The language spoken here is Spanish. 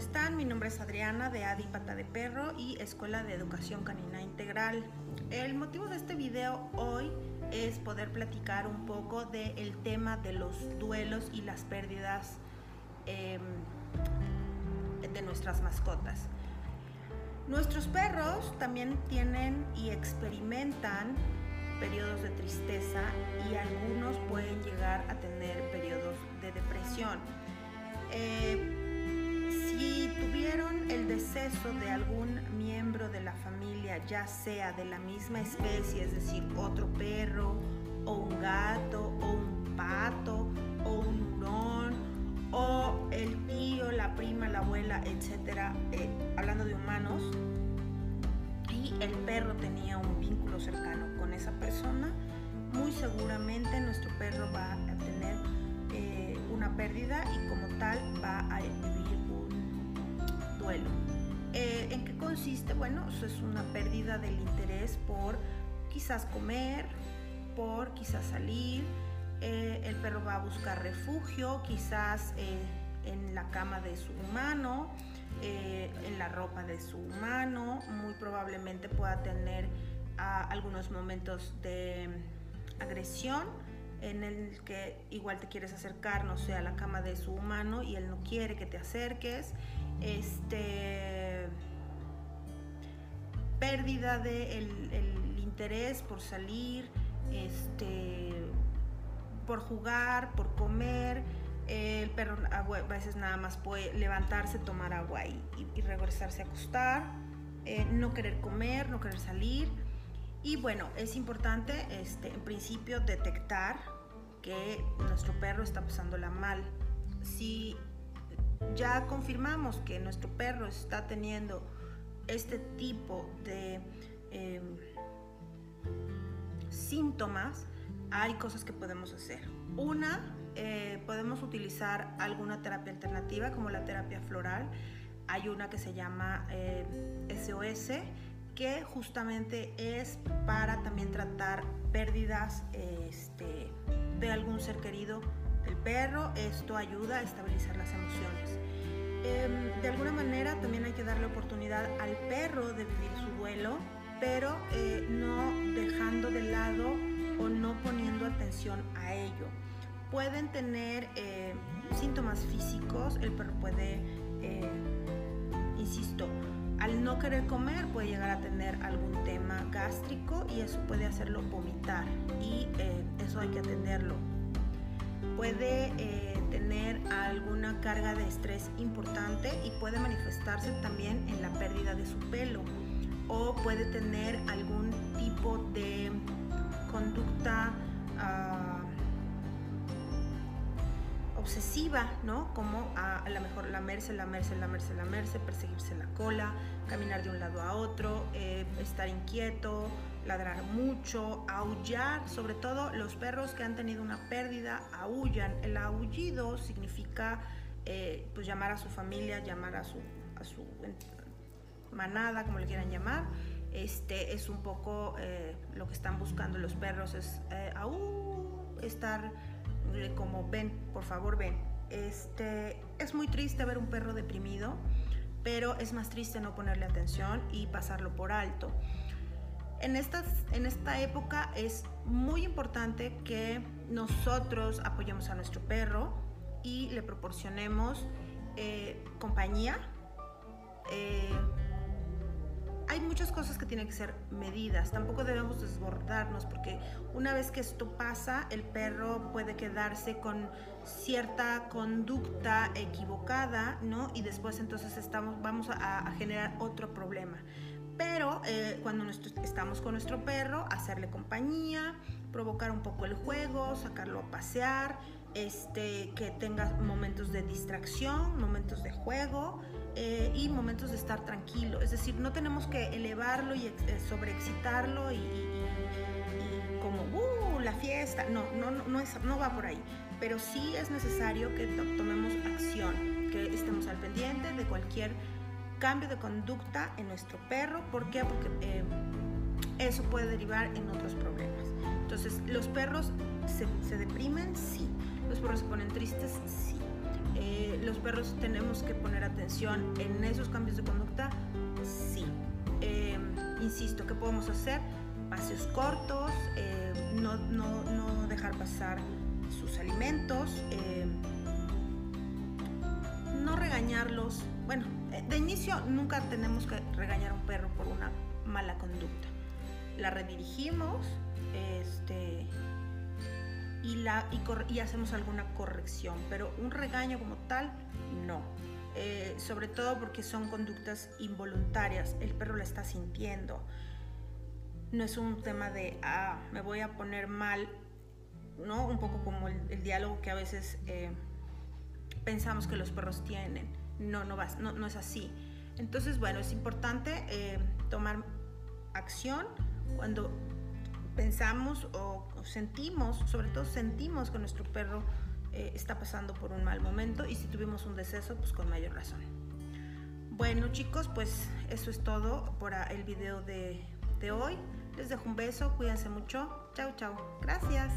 están? Mi nombre es Adriana de Adi Pata de Perro y Escuela de Educación Canina Integral. El motivo de este video hoy es poder platicar un poco del tema de los duelos y las pérdidas em, de nuestras mascotas. Nuestros perros también tienen y experimentan periodos de tristeza y algunos pueden llegar a tener periodos de depresión. De algún miembro de la familia, ya sea de la misma especie, es decir, otro perro, o un gato, o un pato, o un hurón, o el tío, la prima, la abuela, etcétera, eh, hablando de humanos, y el perro tenía un vínculo cercano con esa persona, muy seguramente nuestro perro va a tener eh, una pérdida y como tal va a vivir un duelo. Eh, ¿En qué consiste? Bueno, eso es una pérdida del interés por quizás comer, por quizás salir. Eh, el perro va a buscar refugio, quizás en la cama de su humano, en la ropa de su humano. Muy probablemente pueda tener ah, algunos momentos de agresión en el que igual te quieres acercar, no sé, a la cama de su humano y él no quiere que te acerques. Este pérdida de el, interés por salir, este por jugar, por comer. El perro a veces nada más puede levantarse, tomar agua y, regresarse a acostar. Eh, no querer comer, no querer salir y bueno, es importante este, en principio detectar que nuestro perro está pasándola mal. Si ya confirmamos que nuestro perro está teniendo este tipo de em, síntomas, hay cosas que podemos hacer. Una, eh, podemos utilizar alguna terapia alternativa como la terapia floral. Hay una que se llama SOS eh, que justamente es para también tratar pérdidas este, de algún ser querido del perro. Esto ayuda a estabilizar las emociones. Em, de alguna manera también hay que darle oportunidad al perro de vivir su duelo, pero eh, no dejando de lado o no poniendo atención a ello. Pueden tener eh, síntomas físicos, el perro puede, eh, insisto, al no querer comer puede llegar a tener algún tema gástrico y eso puede hacerlo vomitar y eh, eso hay que atenderlo. Puede eh, tener alguna carga de estrés importante y puede manifestarse también en la pérdida de su pelo o puede tener algún tipo de conducta uh, obsesiva, ¿no? Como a, lo mejor lamerse, lamerse, lamerse, lamerse, perseguirse la cola, caminar de un lado a otro, eh, estar inquieto, ladrar mucho, aullar, sobre todo los perros que han tenido una pérdida aullan. El aullido significa eh, pues llamar a su familia, llamar a su, a su manada, como le quieran llamar. Este es un poco eh, lo que están buscando los perros, es estar como ven, por favor ven. Este, es muy triste ver un perro deprimido, pero es más triste no ponerle atención y pasarlo por alto. En, estas, en esta época es muy importante que nosotros apoyemos a nuestro perro y le proporcionemos eh, compañía, eh, hay muchas cosas que tienen que ser medidas. Tampoco debemos desbordarnos porque una vez que esto pasa, el perro puede quedarse con cierta conducta equivocada, ¿no? Y después entonces estamos, vamos a, generar otro problema. Pero eh, cuando estamos con nuestro perro, hacerle compañía, provocar un poco el juego, sacarlo a pasear, este, que tenga momentos de distracción, momentos de juego eh, y momentos de estar tranquilo. Es decir, no tenemos que elevarlo y eh, sobreexcitarlo y, como, ¡uh! La fiesta. No, no, no, no va por ahí. Pero sí es necesario que tomemos acción, que estemos al pendiente de cualquier cambio de conducta en nuestro perro. ¿Por qué? Porque eh, eso puede derivar en otros problemas. Entonces, ¿los perros se deprimen? Sí. ¿Los perros se ponen tristes? Sí Eh, los perros tenemos que poner atención en esos cambios de conducta, sí. Eh, insisto, ¿qué podemos hacer? Paseos cortos, eh, no, no, no, dejar pasar sus alimentos, no regañarlos. Bueno, de inicio nunca tenemos que regañar a un perro por una mala conducta. La redirigimos, este, y, la, y, hacemos alguna corrección, pero un regaño como tal, no. Eh, sobre todo porque son conductas involuntarias, el perro la está sintiendo. No es un tema de, ah, me voy a poner mal, ¿no? Un poco como el, diálogo que a veces eh, pensamos que los perros tienen. No, no, no, no es así. Entonces, bueno, es importante eh, tomar acción cuando pensamos o, sentimos, sobre todo sentimos que nuestro perro eh, está pasando por un mal momento y si tuvimos un deceso, pues con mayor razón. Bueno chicos, pues eso es todo por el video de, de hoy. Les dejo un beso, cuídense mucho. Chao, chao. Gracias.